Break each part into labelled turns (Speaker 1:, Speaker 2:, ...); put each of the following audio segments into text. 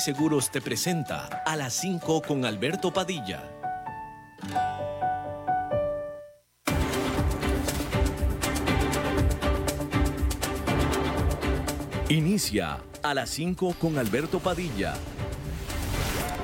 Speaker 1: Seguros te presenta a las 5 con Alberto Padilla. Inicia a las 5 con Alberto Padilla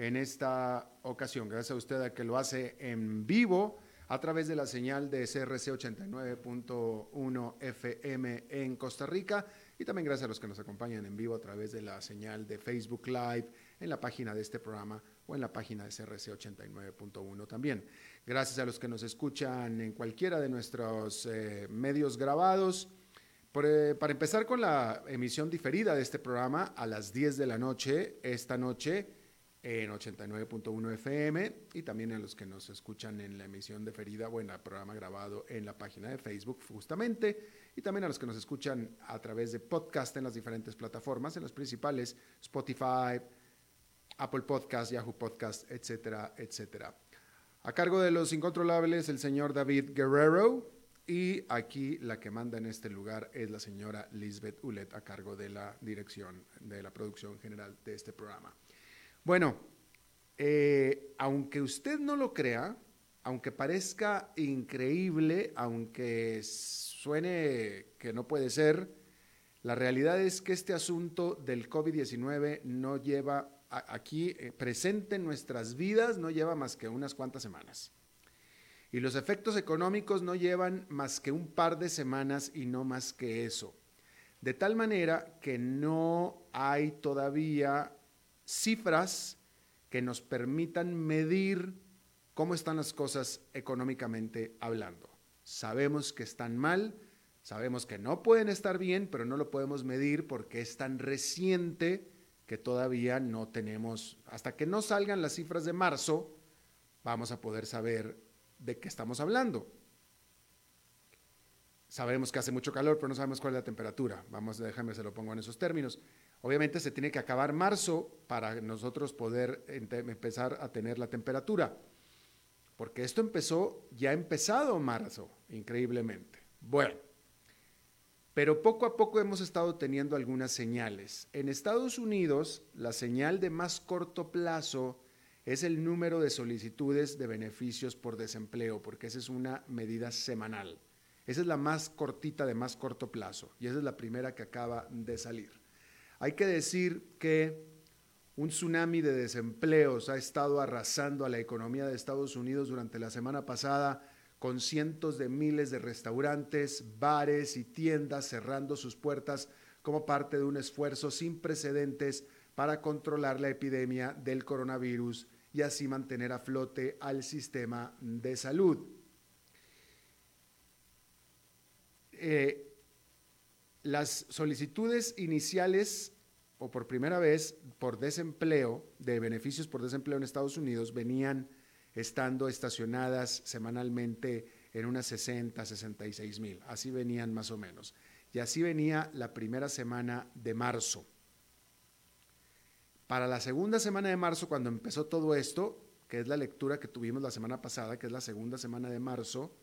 Speaker 2: en esta ocasión. Gracias a usted a que lo hace en vivo a través de la señal de CRC 89.1 FM en Costa Rica y también gracias a los que nos acompañan en vivo a través de la señal de Facebook Live en la página de este programa o en la página de CRC 89.1 también. Gracias a los que nos escuchan en cualquiera de nuestros eh, medios grabados. Eh, para empezar con la emisión diferida de este programa a las 10 de la noche, esta noche, en 89.1 FM y también a los que nos escuchan en la emisión de Ferida o programa grabado en la página de Facebook justamente y también a los que nos escuchan a través de podcast en las diferentes plataformas, en las principales Spotify, Apple Podcast, Yahoo Podcast, etcétera, etcétera. A cargo de los incontrolables el señor David Guerrero y aquí la que manda en este lugar es la señora Lisbeth Ulet a cargo de la dirección de la producción general de este programa. Bueno, eh, aunque usted no lo crea, aunque parezca increíble, aunque suene que no puede ser, la realidad es que este asunto del COVID-19 no lleva aquí eh, presente en nuestras vidas, no lleva más que unas cuantas semanas. Y los efectos económicos no llevan más que un par de semanas y no más que eso. De tal manera que no hay todavía cifras que nos permitan medir cómo están las cosas económicamente hablando. Sabemos que están mal, sabemos que no pueden estar bien, pero no lo podemos medir porque es tan reciente que todavía no tenemos, hasta que no salgan las cifras de marzo, vamos a poder saber de qué estamos hablando. Sabemos que hace mucho calor, pero no sabemos cuál es la temperatura. Vamos, déjame, se lo pongo en esos términos. Obviamente se tiene que acabar marzo para nosotros poder empezar a tener la temperatura, porque esto empezó, ya ha empezado marzo, increíblemente. Bueno, pero poco a poco hemos estado teniendo algunas señales. En Estados Unidos, la señal de más corto plazo es el número de solicitudes de beneficios por desempleo, porque esa es una medida semanal. Esa es la más cortita de más corto plazo y esa es la primera que acaba de salir. Hay que decir que un tsunami de desempleos ha estado arrasando a la economía de Estados Unidos durante la semana pasada con cientos de miles de restaurantes, bares y tiendas cerrando sus puertas como parte de un esfuerzo sin precedentes para controlar la epidemia del coronavirus y así mantener a flote al sistema de salud. Eh, las solicitudes iniciales o por primera vez por desempleo, de beneficios por desempleo en Estados Unidos, venían estando estacionadas semanalmente en unas 60, 66 mil. Así venían más o menos. Y así venía la primera semana de marzo. Para la segunda semana de marzo, cuando empezó todo esto, que es la lectura que tuvimos la semana pasada, que es la segunda semana de marzo,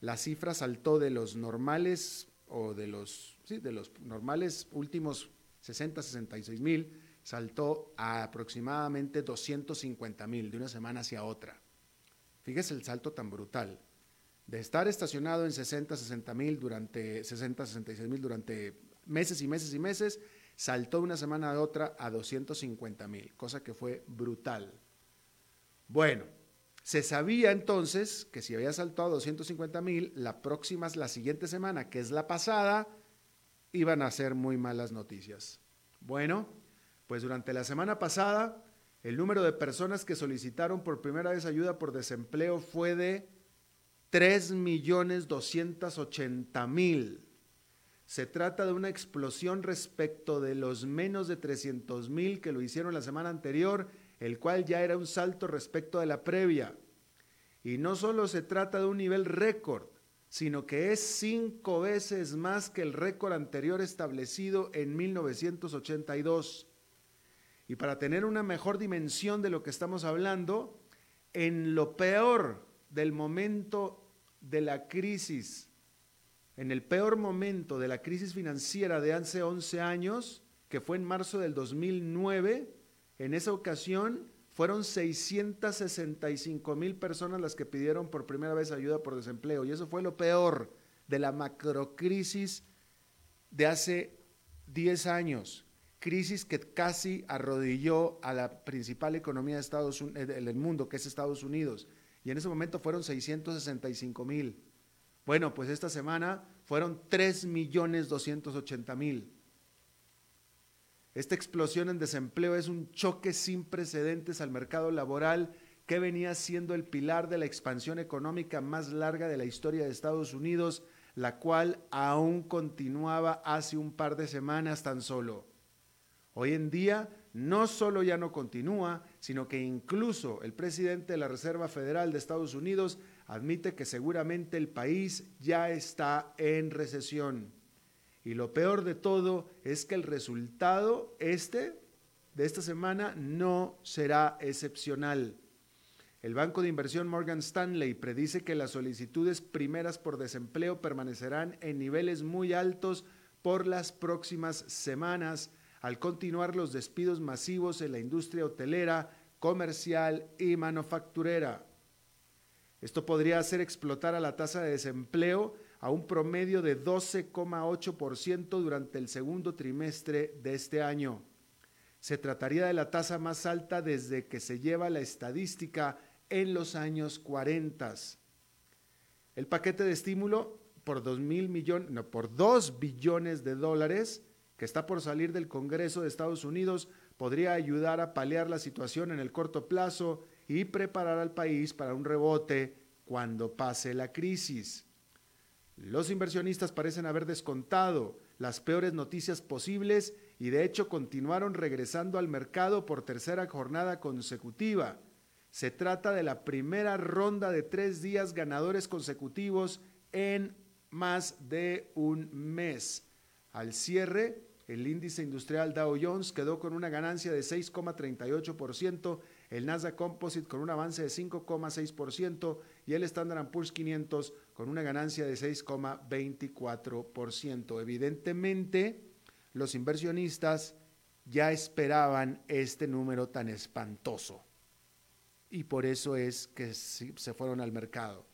Speaker 2: la cifra saltó de los normales o de los, sí, de los normales últimos 60, 66 mil, saltó a aproximadamente 250 mil de una semana hacia otra. Fíjese el salto tan brutal. De estar estacionado en 60, 60 mil durante 60, 66 mil durante meses y meses y meses, saltó de una semana a otra a 250 mil, cosa que fue brutal. Bueno, se sabía entonces que si había saltado a 250 mil, la próxima, la siguiente semana, que es la pasada, iban a ser muy malas noticias. Bueno, pues durante la semana pasada, el número de personas que solicitaron por primera vez ayuda por desempleo fue de 3.280.000. Se trata de una explosión respecto de los menos de 300.000 que lo hicieron la semana anterior el cual ya era un salto respecto de la previa. Y no solo se trata de un nivel récord, sino que es cinco veces más que el récord anterior establecido en 1982. Y para tener una mejor dimensión de lo que estamos hablando, en lo peor del momento de la crisis, en el peor momento de la crisis financiera de hace 11 años, que fue en marzo del 2009, en esa ocasión fueron 665 mil personas las que pidieron por primera vez ayuda por desempleo. Y eso fue lo peor de la macrocrisis de hace 10 años. Crisis que casi arrodilló a la principal economía de Estados eh, del mundo, que es Estados Unidos. Y en ese momento fueron 665 mil. Bueno, pues esta semana fueron 3 millones 280 mil. Esta explosión en desempleo es un choque sin precedentes al mercado laboral que venía siendo el pilar de la expansión económica más larga de la historia de Estados Unidos, la cual aún continuaba hace un par de semanas tan solo. Hoy en día no solo ya no continúa, sino que incluso el presidente de la Reserva Federal de Estados Unidos admite que seguramente el país ya está en recesión. Y lo peor de todo es que el resultado este de esta semana no será excepcional. El banco de inversión Morgan Stanley predice que las solicitudes primeras por desempleo permanecerán en niveles muy altos por las próximas semanas al continuar los despidos masivos en la industria hotelera, comercial y manufacturera. Esto podría hacer explotar a la tasa de desempleo a un promedio de 12,8% durante el segundo trimestre de este año. Se trataría de la tasa más alta desde que se lleva la estadística en los años 40. El paquete de estímulo por 2 millones, no, por 2 billones de dólares que está por salir del Congreso de Estados Unidos podría ayudar a paliar la situación en el corto plazo y preparar al país para un rebote cuando pase la crisis. Los inversionistas parecen haber descontado las peores noticias posibles y de hecho continuaron regresando al mercado por tercera jornada consecutiva. Se trata de la primera ronda de tres días ganadores consecutivos en más de un mes. Al cierre, el índice industrial Dow Jones quedó con una ganancia de 6,38%, el Nasdaq Composite con un avance de 5,6% y el Standard Poor's 500 con una ganancia de 6,24%. Evidentemente, los inversionistas ya esperaban este número tan espantoso y por eso es que se fueron al mercado.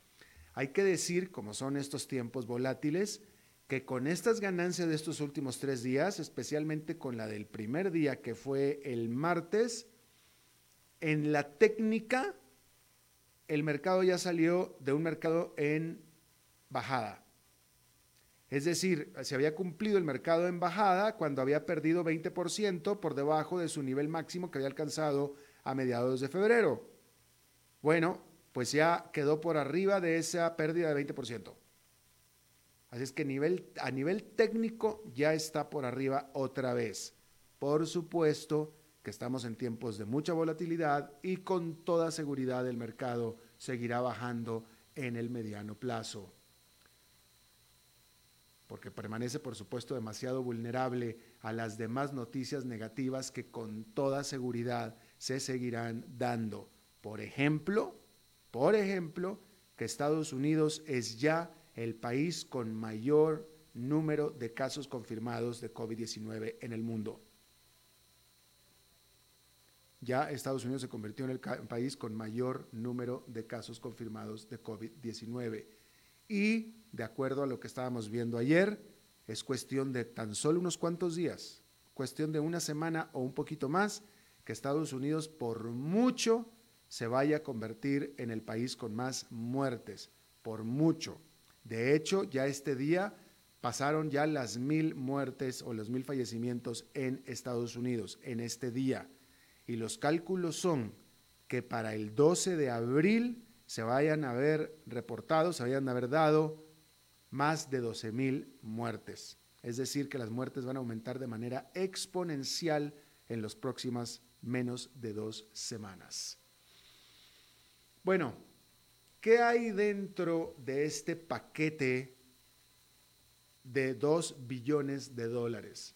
Speaker 2: Hay que decir, como son estos tiempos volátiles, que con estas ganancias de estos últimos tres días, especialmente con la del primer día que fue el martes, en la técnica el mercado ya salió de un mercado en bajada. Es decir, se había cumplido el mercado en bajada cuando había perdido 20% por debajo de su nivel máximo que había alcanzado a mediados de febrero. Bueno, pues ya quedó por arriba de esa pérdida de 20%. Así es que a nivel técnico ya está por arriba otra vez. Por supuesto que estamos en tiempos de mucha volatilidad y con toda seguridad el mercado seguirá bajando en el mediano plazo porque permanece por supuesto demasiado vulnerable a las demás noticias negativas que con toda seguridad se seguirán dando. Por ejemplo, por ejemplo, que Estados Unidos es ya el país con mayor número de casos confirmados de COVID-19 en el mundo. Ya Estados Unidos se convirtió en el país con mayor número de casos confirmados de COVID-19 y, de acuerdo a lo que estábamos viendo ayer, es cuestión de tan solo unos cuantos días, cuestión de una semana o un poquito más, que Estados Unidos por mucho se vaya a convertir en el país con más muertes, por mucho. De hecho, ya este día pasaron ya las mil muertes o los mil fallecimientos en Estados Unidos, en este día. Y los cálculos son que para el 12 de abril se vayan a haber reportado, se vayan a haber dado más de 12 mil muertes. Es decir, que las muertes van a aumentar de manera exponencial en, los próximas, menos de dos semanas. Bueno, ¿qué hay dentro de este paquete de 2 billones de dólares?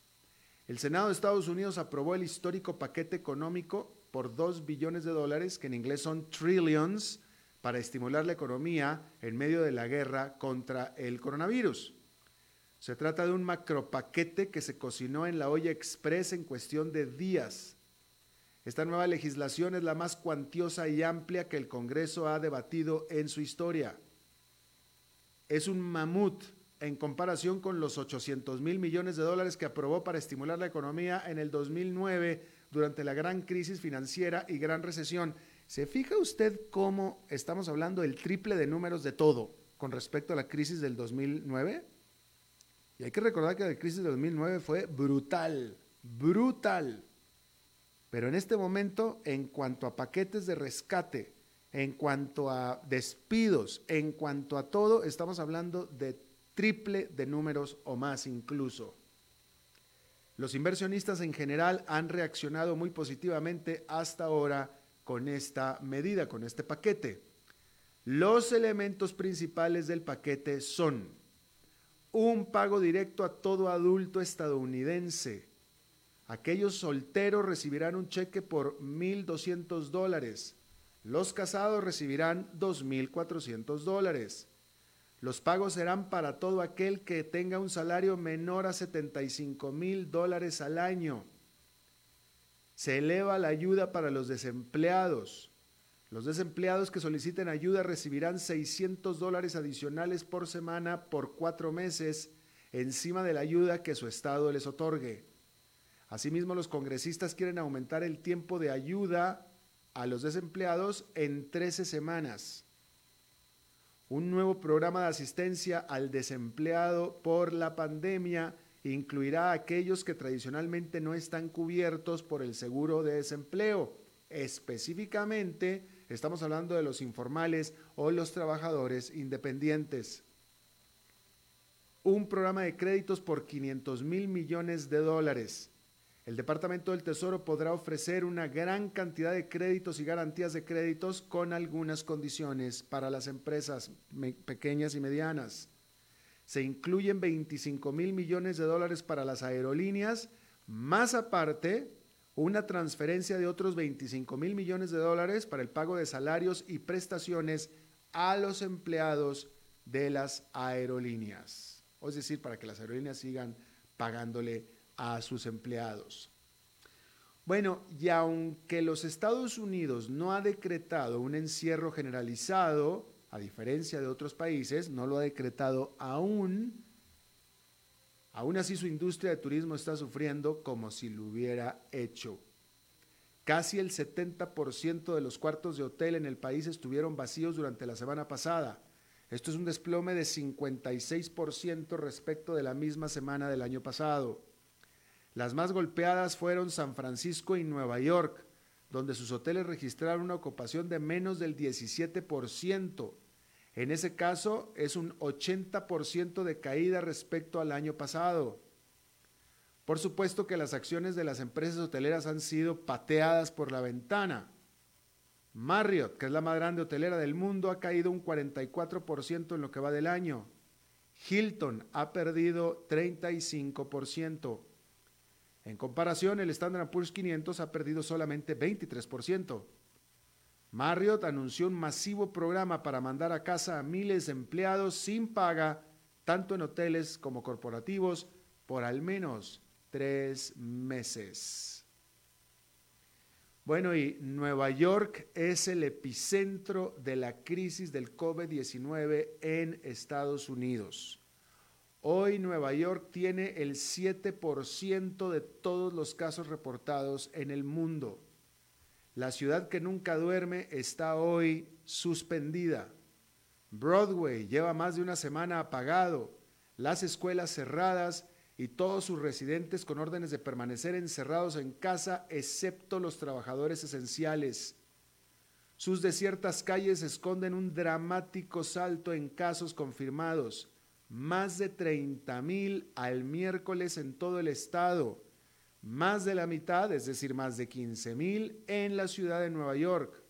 Speaker 2: El Senado de Estados Unidos aprobó el histórico paquete económico por 2 billones de dólares, que en inglés son trillions, para estimular la economía en medio de la guerra contra el coronavirus. Se trata de un macropaquete que se cocinó en la olla express en cuestión de días. Esta nueva legislación es la más cuantiosa y amplia que el Congreso ha debatido en su historia. Es un mamut en comparación con los 800 mil millones de dólares que aprobó para estimular la economía en el 2009 durante la gran crisis financiera y gran recesión. ¿Se fija usted cómo estamos hablando del triple de números de todo con respecto a la crisis del 2009? Y hay que recordar que la crisis de 2009 fue brutal, brutal. Pero en este momento, en cuanto a paquetes de rescate, en cuanto a despidos, en cuanto a todo, estamos hablando de triple de números o más incluso. Los inversionistas en general han reaccionado muy positivamente hasta ahora con esta medida, con este paquete. Los elementos principales del paquete son un pago directo a todo adulto estadounidense. Aquellos solteros recibirán un cheque por 1.200 dólares. Los casados recibirán 2.400 dólares. Los pagos serán para todo aquel que tenga un salario menor a 75 mil dólares al año. Se eleva la ayuda para los desempleados. Los desempleados que soliciten ayuda recibirán 600 dólares adicionales por semana por cuatro meses encima de la ayuda que su Estado les otorgue. Asimismo, los congresistas quieren aumentar el tiempo de ayuda a los desempleados en 13 semanas. Un nuevo programa de asistencia al desempleado por la pandemia incluirá a aquellos que tradicionalmente no están cubiertos por el seguro de desempleo, específicamente Estamos hablando de los informales o los trabajadores independientes. Un programa de créditos por 500 mil millones de dólares. El Departamento del Tesoro podrá ofrecer una gran cantidad de créditos y garantías de créditos con algunas condiciones para las empresas pequeñas y medianas. Se incluyen 25 mil millones de dólares para las aerolíneas, más aparte una transferencia de otros 25 mil millones de dólares para el pago de salarios y prestaciones a los empleados de las aerolíneas. Es decir, para que las aerolíneas sigan pagándole a sus empleados. Bueno, y aunque los Estados Unidos no ha decretado un encierro generalizado, a diferencia de otros países, no lo ha decretado aún, Aún así su industria de turismo está sufriendo como si lo hubiera hecho. Casi el 70% de los cuartos de hotel en el país estuvieron vacíos durante la semana pasada. Esto es un desplome de 56% respecto de la misma semana del año pasado. Las más golpeadas fueron San Francisco y Nueva York, donde sus hoteles registraron una ocupación de menos del 17%, en ese caso es un 80% de caída respecto al año pasado. Por supuesto que las acciones de las empresas hoteleras han sido pateadas por la ventana. Marriott, que es la más grande hotelera del mundo, ha caído un 44% en lo que va del año. Hilton ha perdido 35%. En comparación, el Standard Poor's 500 ha perdido solamente 23%. Marriott anunció un masivo programa para mandar a casa a miles de empleados sin paga, tanto en hoteles como corporativos, por al menos tres meses. Bueno, y Nueva York es el epicentro de la crisis del COVID-19 en Estados Unidos. Hoy Nueva York tiene el 7% de todos los casos reportados en el mundo. La ciudad que nunca duerme está hoy suspendida. Broadway lleva más de una semana apagado, las escuelas cerradas y todos sus residentes con órdenes de permanecer encerrados en casa, excepto los trabajadores esenciales. Sus desiertas calles esconden un dramático salto en casos confirmados, más de 30 mil al miércoles en todo el estado más de la mitad, es decir, más de 15 mil, en la ciudad de Nueva York.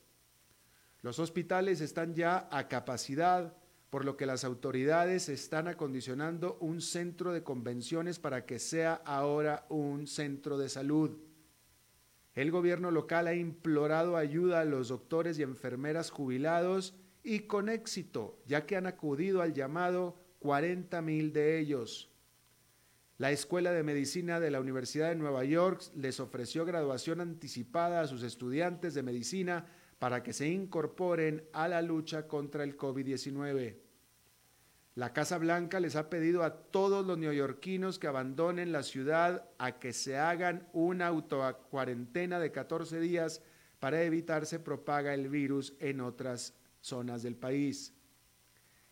Speaker 2: Los hospitales están ya a capacidad, por lo que las autoridades están acondicionando un centro de convenciones para que sea ahora un centro de salud. El gobierno local ha implorado ayuda a los doctores y enfermeras jubilados y con éxito, ya que han acudido al llamado 40 mil de ellos. La Escuela de Medicina de la Universidad de Nueva York les ofreció graduación anticipada a sus estudiantes de medicina para que se incorporen a la lucha contra el COVID-19. La Casa Blanca les ha pedido a todos los neoyorquinos que abandonen la ciudad a que se hagan una autocuarentena de 14 días para evitar se propaga el virus en otras zonas del país.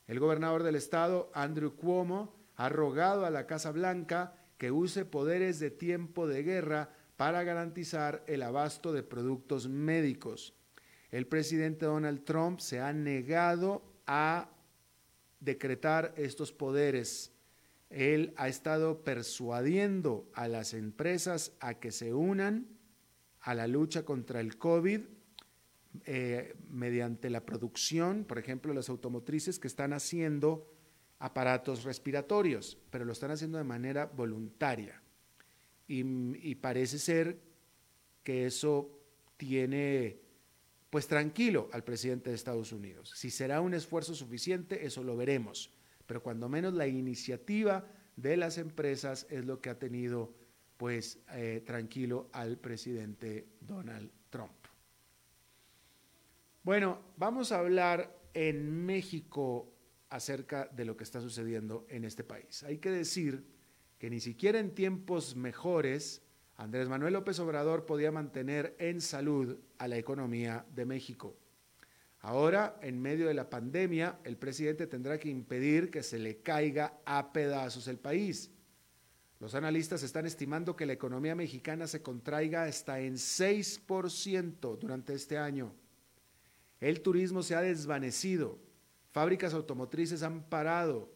Speaker 2: El gobernador del estado, Andrew Cuomo, ha rogado a la Casa Blanca que use poderes de tiempo de guerra para garantizar el abasto de productos médicos. El presidente Donald Trump se ha negado a decretar estos poderes. Él ha estado persuadiendo a las empresas a que se unan a la lucha contra el COVID eh, mediante la producción, por ejemplo, las automotrices que están haciendo aparatos respiratorios, pero lo están haciendo de manera voluntaria. Y, parece ser que eso tiene pues tranquilo al presidente de Estados Unidos. Si será un esfuerzo suficiente, eso lo veremos. Pero cuando menos la iniciativa de las empresas es lo que ha tenido pues eh, tranquilo al presidente Donald Trump. Bueno, vamos a hablar en México acerca de lo que está sucediendo en este país. Hay que decir que ni siquiera en tiempos mejores Andrés Manuel López Obrador podía mantener en salud a la economía de México. Ahora, en medio de la pandemia, el presidente tendrá que impedir que se le caiga a pedazos el país. Los analistas están estimando que la economía mexicana se contraiga hasta en 6% durante este año. El turismo se ha desvanecido Fábricas automotrices han parado,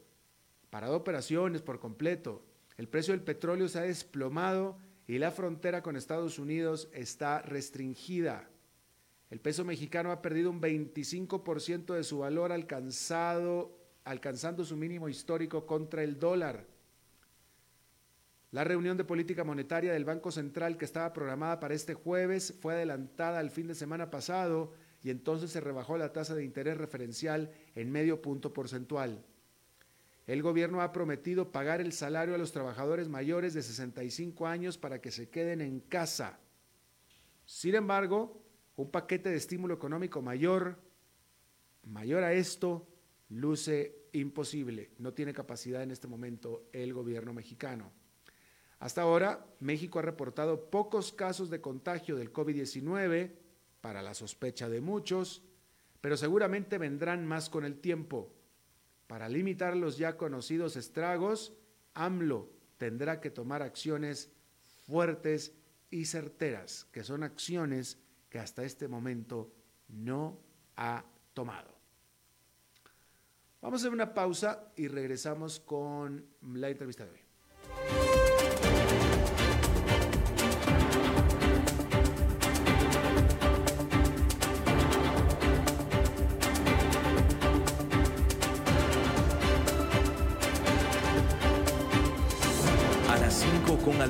Speaker 2: parado operaciones por completo. El precio del petróleo se ha desplomado y la frontera con Estados Unidos está restringida. El peso mexicano ha perdido un 25% de su valor alcanzado, alcanzando su mínimo histórico contra el dólar. La reunión de política monetaria del Banco Central que estaba programada para este jueves fue adelantada al fin de semana pasado y entonces se rebajó la tasa de interés referencial en medio punto porcentual. El gobierno ha prometido pagar el salario a los trabajadores mayores de 65 años para que se queden en casa. Sin embargo, un paquete de estímulo económico mayor, mayor a esto, luce imposible. No tiene capacidad en este momento el gobierno mexicano. Hasta ahora, México ha reportado pocos casos de contagio del COVID-19 para la sospecha de muchos, pero seguramente vendrán más con el tiempo. Para limitar los ya conocidos estragos, AMLO tendrá que tomar acciones fuertes y certeras, que son acciones que hasta este momento no ha tomado. Vamos a hacer una pausa y regresamos con la entrevista de hoy.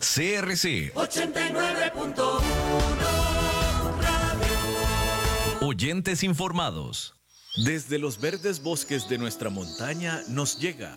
Speaker 1: CRC 89.1 Oyentes informados. Desde los verdes bosques de nuestra montaña nos llega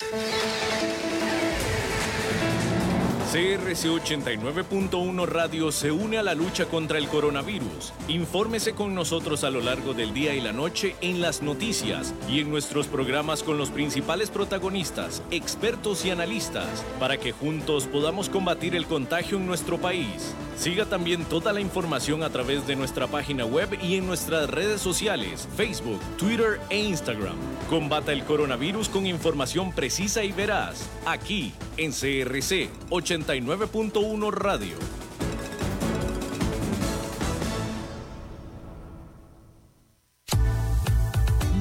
Speaker 1: Música CRC 89.1 Radio se une a la lucha contra el coronavirus. Infórmese con nosotros a lo largo del día y la noche en las noticias y en nuestros programas con los principales protagonistas, expertos y analistas, para que juntos podamos combatir el contagio en nuestro país. Siga también toda la información a través de nuestra página web y en nuestras redes sociales, Facebook, Twitter e Instagram. Combata el coronavirus con información precisa y veraz, aquí en CRC 89.1 Radio.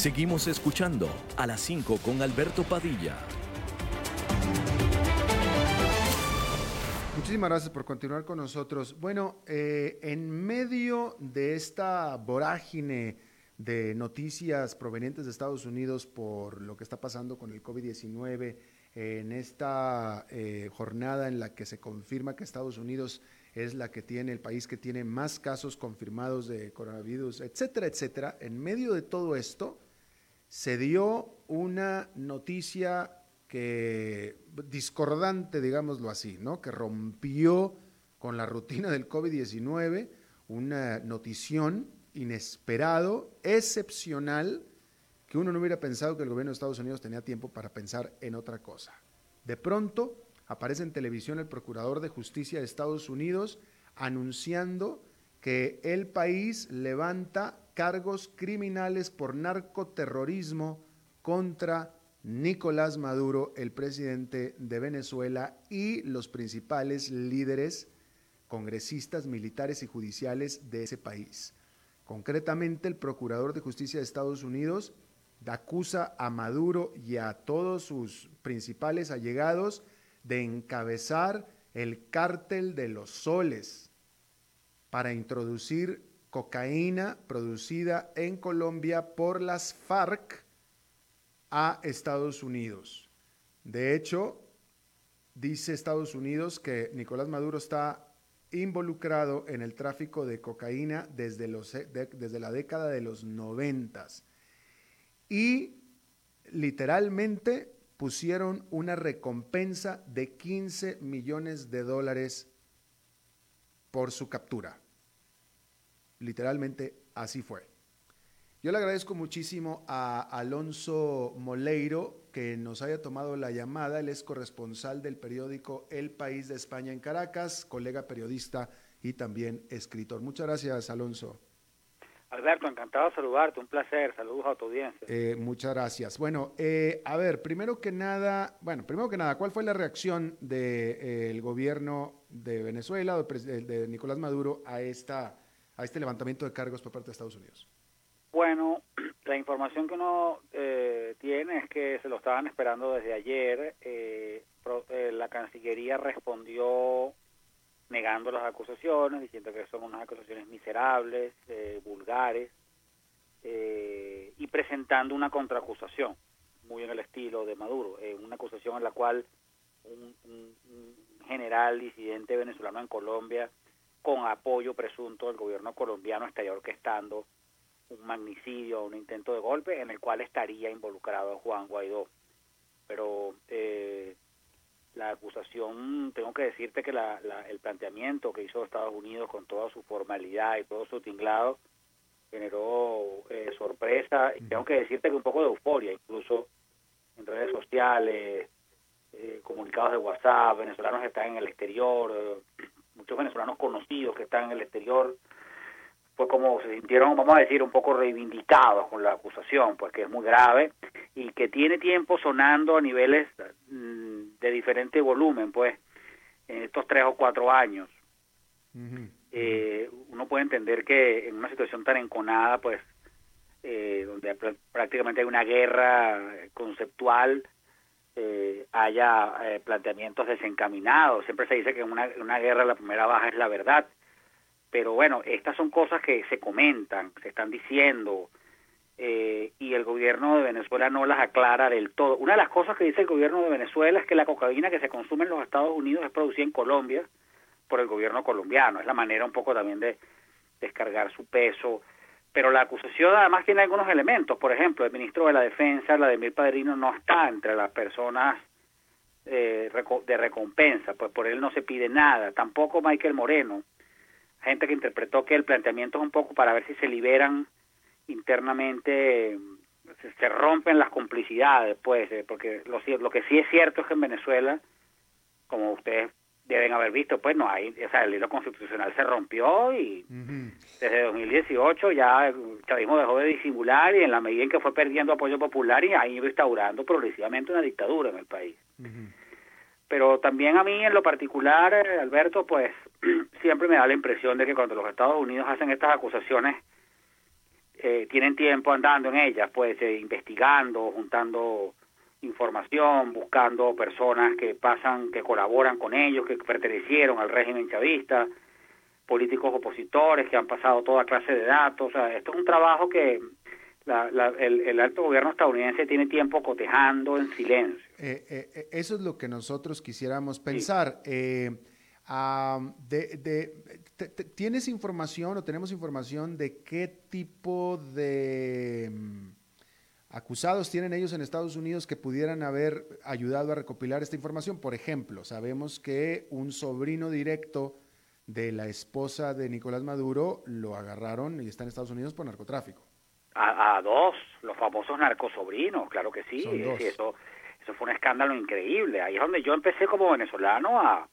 Speaker 1: Seguimos escuchando a las 5 con Alberto Padilla.
Speaker 2: Muchísimas gracias por continuar con nosotros. Bueno, eh, en medio de esta vorágine de noticias provenientes de Estados Unidos por lo que está pasando con el COVID-19, en esta eh, jornada en la que se confirma que Estados Unidos es la que tiene, el país que tiene más casos confirmados de coronavirus, etcétera, etcétera, en medio de todo esto, se dio una noticia que discordante, digámoslo así, ¿no? Que rompió con la rutina del COVID-19, una notición inesperado, excepcional, que uno no hubiera pensado que el gobierno de Estados Unidos tenía tiempo para pensar en otra cosa. De pronto aparece en televisión el procurador de justicia de Estados Unidos anunciando que el país levanta cargos criminales por narcoterrorismo contra Nicolás Maduro, el presidente de Venezuela, y los principales líderes congresistas, militares y judiciales de ese país. Concretamente, el Procurador de Justicia de Estados Unidos acusa a Maduro y a todos sus principales allegados de encabezar el cártel de los soles para introducir cocaína producida en Colombia por las FARC a Estados Unidos. De hecho, dice Estados Unidos que Nicolás Maduro está involucrado en el tráfico de cocaína desde, desde la década de los noventas. Y literalmente pusieron una recompensa de 15 millones de dólares por su captura. Literalmente así fue. Yo le agradezco muchísimo a Alonso Moleiro que nos haya tomado la llamada. Él es corresponsal del periódico El País de España en Caracas, colega periodista y también escritor. Muchas gracias, Alonso.
Speaker 3: Alberto, encantado de saludarte, un placer, saludos a tu audiencia.
Speaker 2: Eh, muchas gracias. Bueno, eh, a ver, primero que nada, bueno, primero que nada, ¿cuál fue la reacción del eh, gobierno de Venezuela, de, de, Nicolás Maduro, a, esta, a este levantamiento de cargos por parte de Estados Unidos?
Speaker 3: Bueno, la información que uno tiene es que se lo estaban esperando desde ayer. la Cancillería respondió negando las acusaciones, diciendo que son unas acusaciones miserables, eh, vulgares, eh, y presentando una contraacusación, muy en el estilo de Maduro, eh, una acusación en la cual un, general disidente venezolano en Colombia, con apoyo presunto del gobierno colombiano, estaría orquestando un magnicidio, un intento de golpe, en el cual estaría involucrado Juan Guaidó. Pero eh, la acusación, tengo que decirte que la, el planteamiento que hizo Estados Unidos con toda su formalidad y todo su tinglado generó eh, sorpresa. Y tengo que decirte que un poco de euforia, incluso en redes sociales, eh, comunicados de WhatsApp, venezolanos que están en el exterior, eh, muchos venezolanos conocidos que están en el exterior, fue como se sintieron, vamos a decir, un poco reivindicados con la acusación, pues que es muy grave y que tiene tiempo sonando a niveles mm, de diferente volumen, pues, en estos tres o cuatro años. Eh, uno puede entender que en una situación tan enconada, pues, eh, donde prácticamente hay una guerra conceptual, eh, haya planteamientos desencaminados. Siempre se dice que en una, en una guerra la primera baja es la verdad pero bueno, estas son cosas que se comentan, se están diciendo, eh, y el gobierno de Venezuela no las aclara del todo. Una de las cosas que dice el gobierno de Venezuela es que la cocaína que se consume en los Estados Unidos es producida en Colombia por el gobierno colombiano. Es la manera un poco también de descargar su peso. Pero la acusación además tiene algunos elementos. Por ejemplo, el ministro de la Defensa, la de Vladimir Padrino, no está entre las personas eh, de recompensa, pues por él no se pide nada. Tampoco Michael Moreno, gente que interpretó que el planteamiento es un poco para ver si se liberan internamente, se, rompen las complicidades, pues, eh, porque lo, lo que sí es cierto es que en Venezuela, como ustedes deben haber visto, pues no hay, o sea, el hilo constitucional se rompió y desde 2018 ya el chavismo dejó de disimular y en la medida en que fue perdiendo apoyo popular y ha ido instaurando progresivamente una dictadura en el país. Pero también a mí en lo particular, eh, Alberto, pues siempre me da la impresión de que cuando los Estados Unidos hacen estas acusaciones, eh, tienen tiempo andando en ellas, pues eh, investigando, juntando información, buscando personas que pasan, que colaboran con ellos, que pertenecieron al régimen chavista, políticos opositores que han pasado toda clase de datos. O sea, esto es un trabajo que el, alto gobierno estadounidense tiene tiempo cotejando en silencio.
Speaker 2: Eh, eso es lo que nosotros quisiéramos pensar de, ¿Tienes información o tenemos información de qué tipo de mm, acusados tienen ellos en Estados Unidos que pudieran haber ayudado a recopilar esta información? Por ejemplo, sabemos que un sobrino directo de la esposa de Nicolás Maduro lo agarraron y está en Estados Unidos por narcotráfico.
Speaker 3: A, dos, los famosos narcosobrinos, claro que sí. eso, eso fue un escándalo increíble. Ahí es donde yo empecé como venezolano a,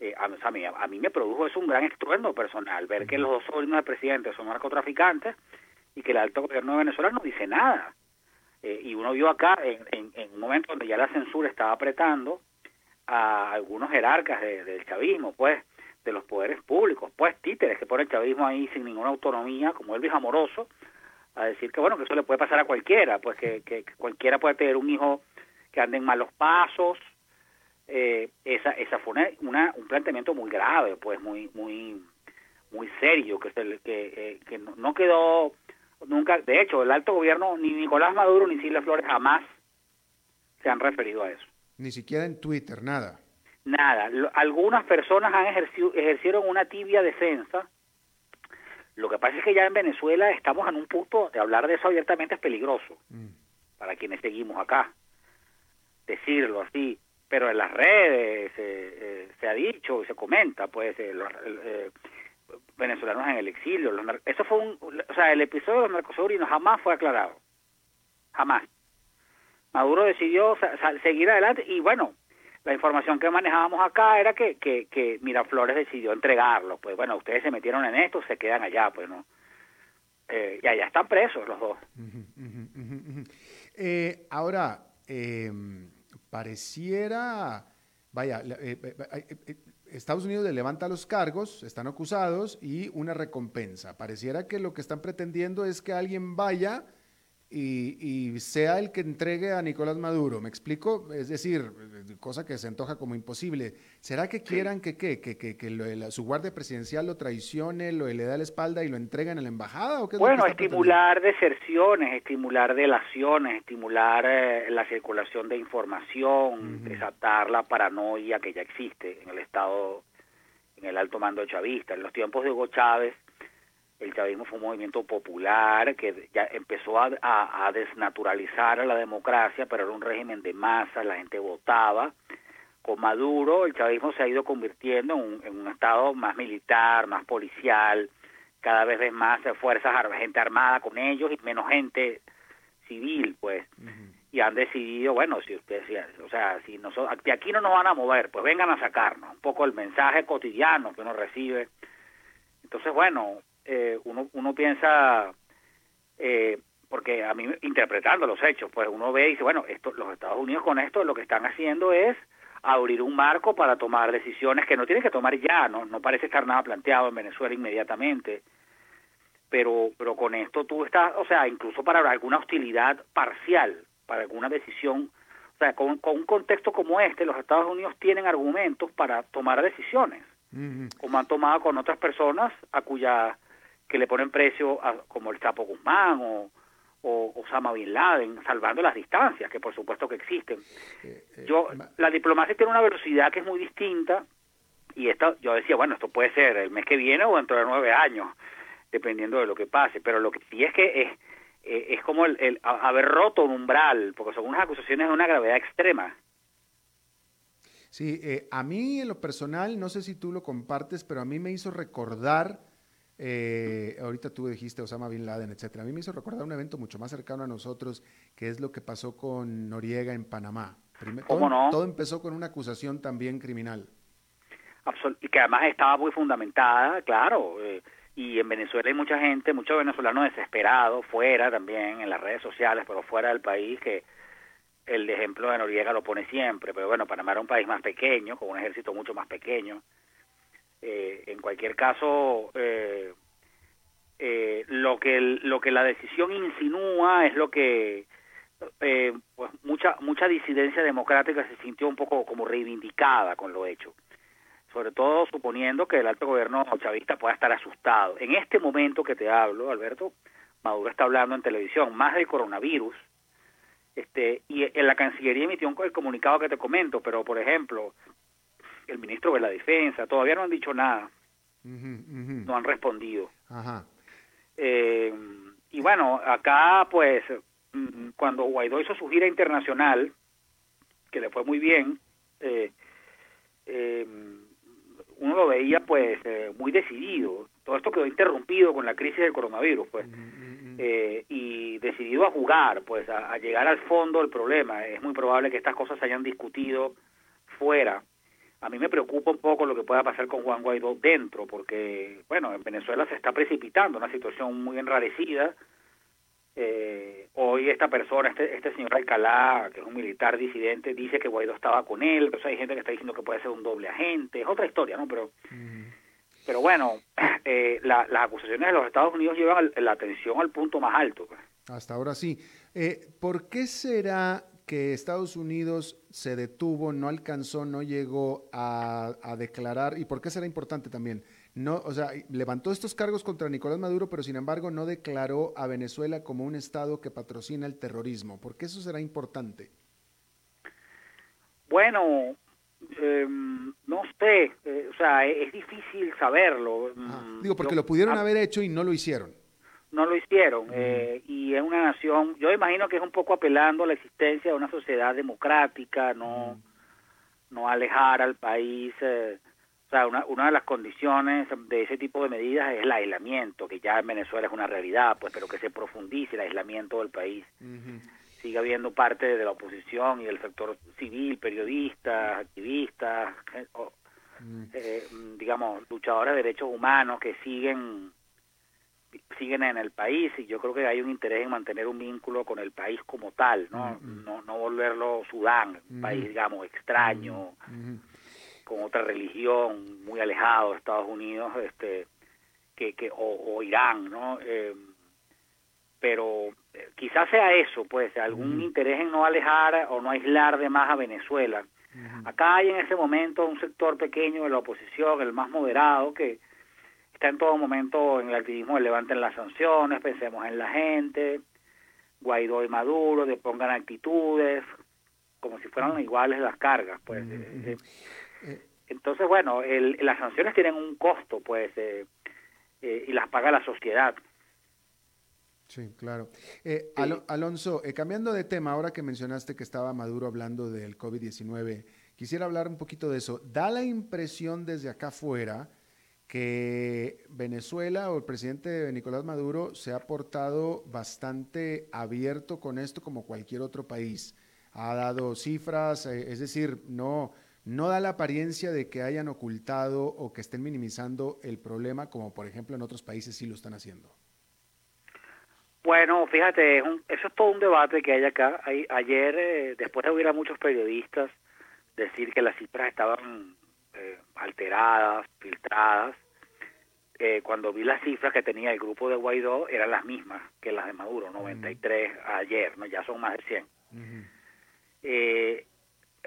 Speaker 3: eh, a, mí, a, mí, me produjo eso un gran estruendo personal, ver que los dos sobrinos del presidente son narcotraficantes y que el alto gobierno de Venezuela no dice nada. Eh, y uno vio acá, en, en, un momento donde ya la censura estaba apretando a algunos jerarcas del chavismo, pues, de los poderes públicos, pues títeres que por el chavismo ahí sin ninguna autonomía, como Elvis Amoroso, a decir que bueno, que eso le puede pasar a cualquiera, pues que, que cualquiera puede tener un hijo que ande en malos pasos, eh, esa esa fue una, un planteamiento muy grave pues muy muy muy serio que que, eh, que no quedó nunca de hecho el alto gobierno ni Nicolás Maduro ni Silvia Flores jamás se han referido a eso.
Speaker 2: Ni siquiera en Twitter nada.
Speaker 3: Nada. Algunas personas han ejercido ejercieron una tibia defensa. Lo que pasa es que ya en Venezuela estamos en un punto de hablar de eso abiertamente es peligroso mm. para quienes seguimos acá. Decirlo así pero en las redes eh, eh, se ha dicho y se comenta, pues, eh, venezolanos en el exilio. Los eso fue un, o sea, el episodio de los narcosobrinos jamás fue aclarado, jamás. Maduro decidió seguir adelante y bueno, la información que manejábamos acá era que, que, Miraflores decidió entregarlo. Pues bueno, ustedes se metieron en esto, se quedan allá, pues no. Y allá están presos los dos.
Speaker 2: Eh, ahora, eh, pareciera, vaya, Estados Unidos le levanta los cargos, están acusados y una recompensa. Pareciera que lo que están pretendiendo es que alguien vaya y, sea el que entregue a Nicolás Maduro. ¿Me explico? Es decir, cosa que se antoja como imposible. ¿Será que quieran que, que, que, que su guardia presidencial lo traicione, lo, le da la espalda y lo entreguen a la embajada? ¿o qué
Speaker 3: bueno, estimular deserciones, estimular delaciones, estimular eh, la circulación de información, desatar la paranoia que ya existe en el Estado, en el alto mando chavista. En los tiempos de Hugo Chávez, el chavismo fue un movimiento popular que ya empezó a, desnaturalizar a la democracia, pero era un régimen de masa, la gente votaba. Con Maduro el chavismo se ha ido convirtiendo en un, estado más militar, más policial, cada vez ves más fuerzas, gente armada con ellos y menos gente civil, pues. Y han decidido, bueno, si ustedes, o sea, si nosotros, de aquí no nos van a mover, pues vengan a sacarnos un poco el mensaje cotidiano que uno recibe. Entonces, bueno, eh, uno, uno piensa, eh, porque a mí interpretando los hechos, pues uno ve y dice, bueno, esto, los Estados Unidos con esto lo que están haciendo es abrir un marco para tomar decisiones que no tienen que tomar ya, no, no parece estar nada planteado en Venezuela inmediatamente, pero, pero con esto tú estás, o sea, incluso para alguna hostilidad parcial, para alguna decisión, o sea, con, con un contexto como este, los Estados Unidos tienen argumentos para tomar decisiones, como han tomado con otras personas a cuya que le ponen precio a, como el Chapo Guzmán o, o Osama Bin Laden, salvando las distancias, que por supuesto que existen. Eh, eh, yo La diplomacia tiene una velocidad que es muy distinta y esto, yo decía, bueno, esto puede ser el mes que viene o dentro de nueve años, dependiendo de lo que pase, pero lo que sí es que es, eh, es como el, haber roto un umbral, porque son unas acusaciones de una gravedad extrema.
Speaker 2: Sí, a mí en lo personal, no sé si tú lo compartes, pero a mí me hizo recordar eh, ahorita tú dijiste Osama Bin Laden, etcétera. A mí me hizo recordar un evento mucho más cercano a nosotros, que es lo que pasó con Noriega en Panamá.
Speaker 3: ¿Cómo
Speaker 2: todo,
Speaker 3: no?
Speaker 2: todo empezó con una acusación también criminal.
Speaker 3: y que además estaba muy fundamentada, claro. Eh, y en Venezuela hay mucha gente, muchos venezolanos desesperados, fuera también, en las redes sociales, pero fuera del país, que el ejemplo de Noriega lo pone siempre. Pero bueno, Panamá era un país más pequeño, con un ejército mucho más pequeño eh, en cualquier caso, eh, eh, lo que lo que la decisión insinúa es lo que pues mucha mucha disidencia democrática se sintió un poco como reivindicada con lo hecho sobre todo suponiendo que el alto gobierno chavista pueda estar asustado. En este momento que te hablo, Alberto, Maduro está hablando en televisión más del coronavirus, este, y en la Cancillería emitió el comunicado que te comento, pero por ejemplo, el ministro de la Defensa, todavía no han dicho nada, no han respondido. Eh, y bueno, acá pues mm, cuando Guaidó hizo su gira internacional, que le fue muy bien, eh, eh, uno lo veía pues muy decidido. Todo esto quedó interrumpido con la crisis del coronavirus, pues, y decidido a jugar, pues, a, a, llegar al fondo del problema. Es muy probable que estas cosas se hayan discutido fuera a mí me preocupa un poco lo que pueda pasar con Juan Guaidó dentro, porque, bueno, en Venezuela se está precipitando una situación muy enrarecida. Eh, hoy esta persona, este, este señor Alcalá, que es un militar disidente, dice que Guaidó estaba con él, entonces hay gente que está diciendo que puede ser un doble agente, es otra historia, ¿no? Pero, pero bueno, eh, las acusaciones de los Estados Unidos llevan la atención al punto más alto. Pues.
Speaker 2: Hasta ahora sí. Eh, ¿Por qué será que Estados Unidos se detuvo, no alcanzó, no llegó a, declarar, y por qué será importante también, no, o sea, levantó estos cargos contra Nicolás Maduro, pero sin embargo no declaró a Venezuela como un Estado que patrocina el terrorismo. ¿Por qué eso será importante?
Speaker 3: Bueno, em, no sé, eh, o sea, es, difícil saberlo.
Speaker 2: Mm, digo, porque lo pudieron haber hecho y no lo hicieron
Speaker 3: no lo hicieron. Eh, y es una nación, yo imagino que es un poco apelando a la existencia de una sociedad democrática, no, no alejar al país eh, O sea, una, una de las condiciones de ese tipo de medidas es el aislamiento, que ya en Venezuela es una realidad, pues, pero que se profundice el aislamiento del país. Sigue habiendo parte de la oposición y del sector civil, periodistas, activistas, eh, eh, digamos, luchadores de derechos humanos que siguen siguen en el país y yo creo que hay un interés en mantener un vínculo con el país como tal, no no, no volverlo Sudán, un país digamos extraño, con otra religión, muy alejado de Estados Unidos, este, que, que o, Irán, ¿no? Eh, pero eh, quizás sea eso, pues, algún interés en no alejar o no aislar de más a Venezuela. Acá hay en ese momento un sector pequeño de la oposición, el más moderado, que está en todo momento en el activismo de levanten las sanciones, pensemos en la gente, Guaidó y Maduro, de pongan actitudes, como si fueran iguales las cargas, pues. Eh, entonces, bueno, las sanciones tienen un costo, pues, eh, eh, y las paga la sociedad.
Speaker 2: Sí, claro. Alonso, cambiando de tema, ahora que mencionaste que estaba Maduro hablando del COVID-19, quisiera hablar un poquito de eso. Da la impresión desde acá afuera que Venezuela o el presidente Nicolás Maduro se ha portado bastante abierto con esto como cualquier otro país. Ha dado cifras, es decir, no no da la apariencia de que hayan ocultado o que estén minimizando el problema, como por ejemplo en otros países sí lo están haciendo.
Speaker 3: Bueno, fíjate, eso es todo un debate que hay acá. ayer, eh, después de oír a muchos periodistas decir que las cifras estaban eh, alteradas, filtradas, eh, cuando vi las cifras que tenía el grupo de Guaidó, eran las mismas que las de Maduro, 93 ayer, no ya son más de 100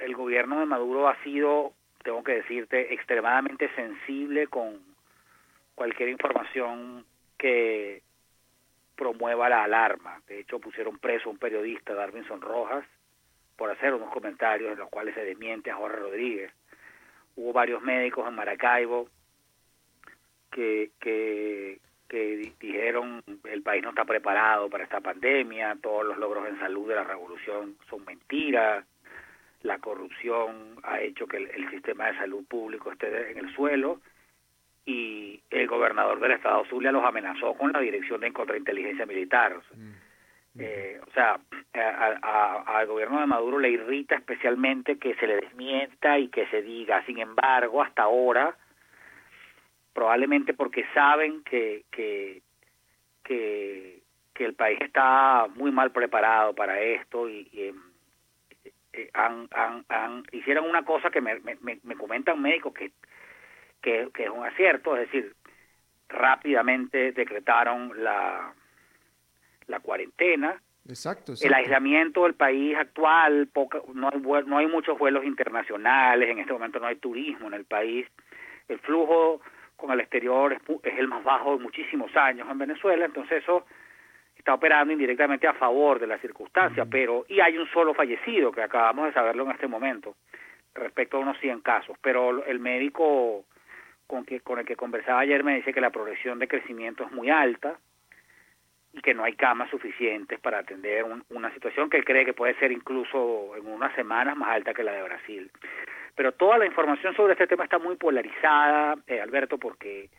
Speaker 3: el gobierno de Maduro ha sido, tengo que decirte, extremadamente sensible con cualquier información que promueva la alarma. De hecho, pusieron preso a un periodista, Darwinson Rojas, por hacer unos comentarios en los cuales se desmiente a Jorge Rodríguez. Hubo varios médicos en Maracaibo que, que, dijeron el país no está preparado para esta pandemia, todos los logros en salud de la revolución son mentiras, la corrupción ha hecho que el, sistema de salud público esté en el suelo y el gobernador del estado Zulia los amenazó con la dirección de contrainteligencia militar. O sea, eh, al gobierno de Maduro le irrita especialmente que se le desmienta y que se diga, sin embargo, hasta ahora, probablemente porque saben que, que, que, que el país está muy mal preparado para esto y, y eh, han, han, hicieron una cosa que me, me, comentan médicos que, que, es un acierto, es decir, rápidamente decretaron la, la cuarentena,
Speaker 2: Exacto,
Speaker 3: El aislamiento del país actual, no, hay, no hay muchos vuelos internacionales, en este momento no hay turismo en el país, el flujo con el exterior es, es el más bajo de muchísimos años en Venezuela, entonces eso está operando indirectamente a favor de la circunstancia, pero y hay un solo fallecido que acabamos de saberlo en este momento respecto a unos 100 casos, pero el médico con que con el que conversaba ayer me dice que la progresión de crecimiento es muy alta y que no hay camas suficientes para atender una situación que él cree que puede ser incluso en unas semanas más alta que la de Brasil. Pero toda la información sobre este tema está muy polarizada, eh, Alberto, porque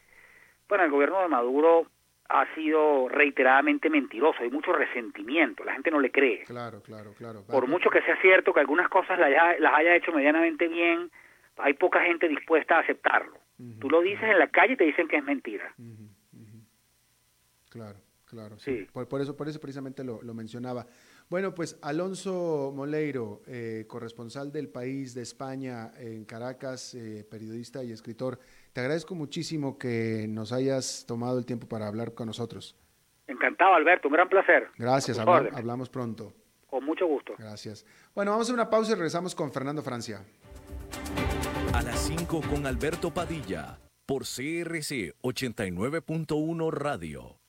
Speaker 3: bueno, el gobierno de Maduro ha sido reiteradamente mentiroso, hay mucho resentimiento, la gente no le cree.
Speaker 2: Claro, claro, claro.
Speaker 3: Por mucho que sea cierto que algunas cosas las haya, hecho medianamente bien, hay poca gente dispuesta a aceptarlo. Tú lo dices en la calle y te dicen que es mentira.
Speaker 2: Claro, claro. Sí. Por, eso, por eso precisamente lo, mencionaba. Bueno, pues Alonso Moleiro, eh, corresponsal del país de España en Caracas, eh, periodista y escritor. Te agradezco muchísimo que nos hayas tomado el tiempo para hablar con nosotros.
Speaker 3: Encantado, Alberto, un gran placer.
Speaker 2: Gracias, hablamos pronto.
Speaker 3: Con mucho gusto.
Speaker 2: Gracias. Bueno, vamos a una pausa y regresamos con Fernando Francia.
Speaker 1: A las 5 con Alberto Padilla, por CRC 89.1 Radio.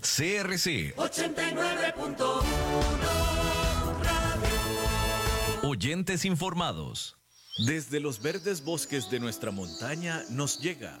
Speaker 1: CRC 89.1 Oyentes informados. Desde los verdes bosques de nuestra montaña nos llega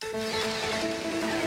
Speaker 1: やった!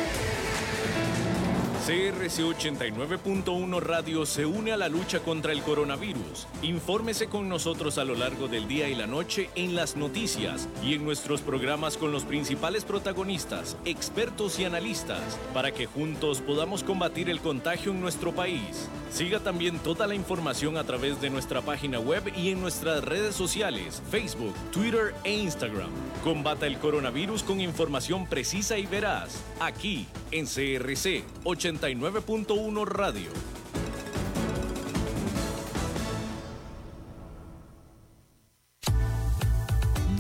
Speaker 1: CRC 89.1 Radio se une a la lucha contra el coronavirus. Infórmese con nosotros a lo largo del día y la noche en las noticias y en nuestros programas con los principales protagonistas, expertos y analistas, para que juntos podamos combatir el contagio en nuestro país. Siga también toda la información a través de nuestra página web y en nuestras redes sociales, Facebook, Twitter e Instagram. Combata el coronavirus con información precisa y veraz, aquí en CRC 89.1 Radio.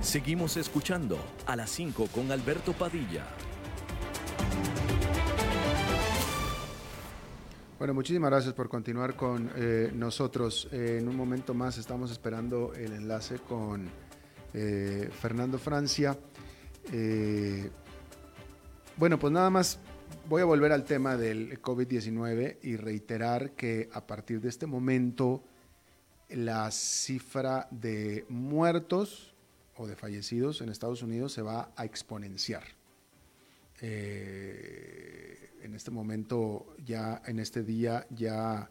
Speaker 1: Seguimos escuchando a las 5 con Alberto Padilla.
Speaker 2: Bueno, muchísimas gracias por continuar con eh, nosotros. Eh, en un momento más estamos esperando el enlace con eh, Fernando Francia. bueno, pues nada más voy a volver al tema del COVID-19 y reiterar que a partir de este momento la cifra de muertos o de fallecidos en Estados Unidos se va a exponenciar. Eh, en este momento, ya en este día, ya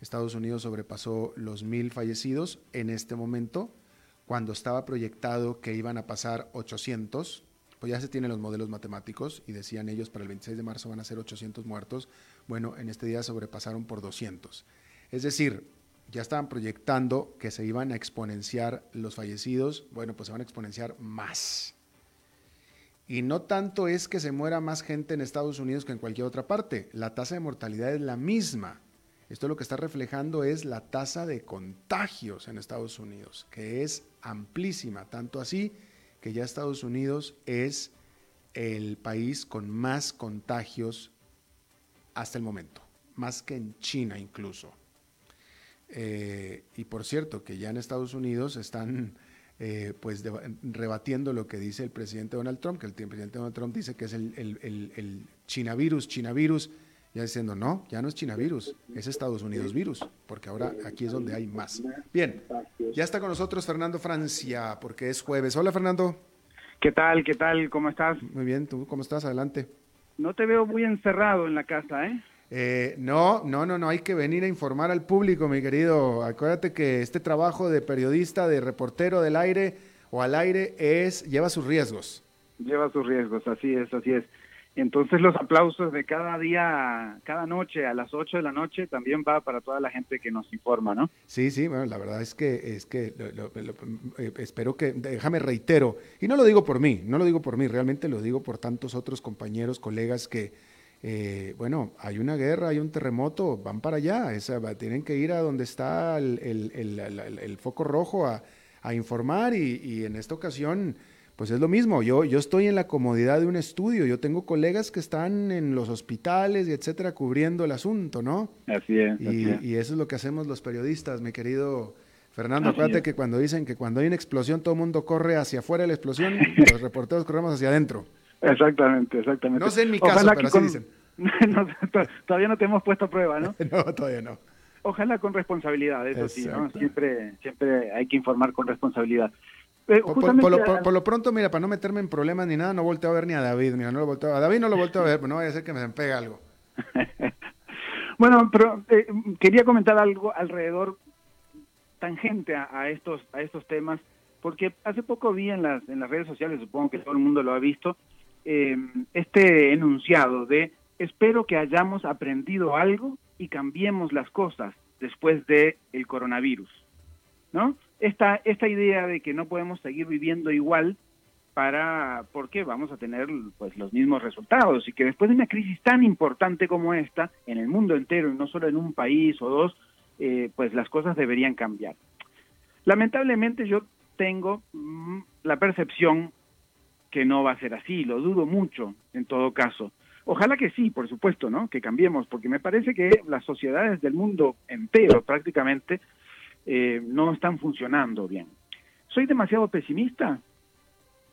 Speaker 2: Estados Unidos sobrepasó los mil fallecidos. En este momento, cuando estaba proyectado que iban a pasar 800, pues ya se tienen los modelos matemáticos y decían ellos para el 26 de marzo van a ser 800 muertos. Bueno, en este día sobrepasaron por 200. Es decir, ya estaban proyectando que se iban a exponenciar los fallecidos, bueno, pues se van a exponenciar más. Y no tanto es que se muera más gente en Estados Unidos que en cualquier otra parte, la tasa de mortalidad es la misma. Esto lo que está reflejando es la tasa de contagios en Estados Unidos, que es amplísima, tanto así que ya Estados Unidos es el país con más contagios hasta el momento más que en China incluso. Eh, y por cierto, que ya en Estados Unidos están eh, pues rebatiendo lo que dice el presidente Donald Trump, que el presidente Donald Trump dice que es el, el, el, el Chinavirus, Chinavirus, ya diciendo, no, ya no es Chinavirus, es Estados Unidos virus, porque ahora aquí es donde hay más. Bien, ya está con nosotros Fernando Francia, porque es jueves. Hola Fernando.
Speaker 4: ¿Qué tal? ¿Qué tal? ¿Cómo estás?
Speaker 2: Muy bien, ¿tú cómo estás? Adelante.
Speaker 4: No te veo muy encerrado en la casa, ¿eh?
Speaker 2: Eh, no, no, no, no, hay que venir a informar al público, mi querido. Acuérdate que este trabajo de periodista, de reportero del aire o al aire es lleva sus riesgos.
Speaker 4: Lleva sus riesgos, así es, así es. Entonces los aplausos de cada día, cada noche a las 8 de la noche también va para toda la gente que nos informa, ¿no?
Speaker 2: Sí, sí, bueno, la verdad es que es que eh, espero que déjame reitero y no lo digo por mí, no lo digo por mí, realmente lo digo por tantos otros compañeros, colegas que eh, bueno, hay una guerra, hay un terremoto, van para allá, esa, tienen que ir a donde está el, foco rojo a, informar y, en esta ocasión, pues es lo mismo, yo, yo estoy en la comodidad de un estudio, yo tengo colegas que están en los hospitales y etcétera cubriendo el asunto, ¿no?
Speaker 4: Así es.
Speaker 2: Y, eso es lo que hacemos los periodistas, mi querido Fernando. acuérdate que cuando dicen que cuando hay una explosión todo el mundo corre hacia afuera de la explosión, los reporteros corremos hacia adentro.
Speaker 4: Exactamente, exactamente.
Speaker 2: No sé en mi caso, pero así dicen.
Speaker 4: todavía no te hemos puesto a prueba, ¿no?
Speaker 2: no, todavía no.
Speaker 4: Ojalá con responsabilidad, eso sí, ¿no? Siempre, siempre hay que informar con responsabilidad. Eh,
Speaker 2: por, lo, pronto, mira, para no meterme en problemas ni nada, no volteo a ver ni a David, mira, no lo volteo a David no lo volteo a ver, pero no vaya a ser que me pegue algo.
Speaker 4: bueno, pero eh, quería comentar algo alrededor tangente a, a, estos a estos temas, porque hace poco vi en las en las redes sociales, supongo que todo el mundo lo ha visto, eh, este enunciado de espero que hayamos aprendido algo y cambiemos las cosas después de el coronavirus, ¿no? Esta, esta idea de que no podemos seguir viviendo igual para porque vamos a tener pues los mismos resultados y que después de una crisis tan importante como esta en el mundo entero y no solo en un país o dos eh, pues las cosas deberían cambiar lamentablemente yo tengo mm, la percepción que no va a ser así, lo dudo mucho en todo caso. Ojalá que sí, por supuesto, ¿no? Que cambiemos, porque me parece que las sociedades del mundo entero prácticamente eh, no están funcionando bien. ¿Soy demasiado pesimista?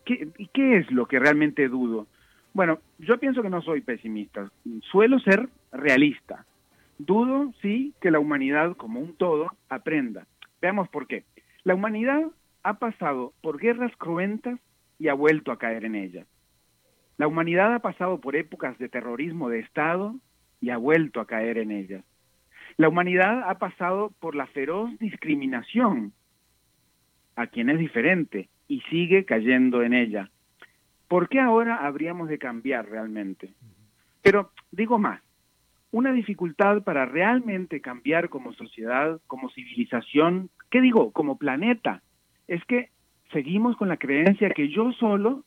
Speaker 4: ¿Qué, ¿Qué es lo que realmente dudo? Bueno, yo pienso que no soy pesimista, suelo ser realista. Dudo, sí, que la humanidad como un todo aprenda. Veamos por qué. La humanidad ha pasado por guerras cruentas y ha vuelto a caer en ella. La humanidad ha pasado por épocas de terrorismo de Estado y ha vuelto a caer en ellas. La humanidad ha pasado por la feroz discriminación a quien es diferente y sigue cayendo en ella. ¿Por qué ahora habríamos de cambiar realmente? Pero digo más, una dificultad para realmente cambiar como sociedad, como civilización, ¿qué digo? Como planeta, es que seguimos con la creencia que yo solo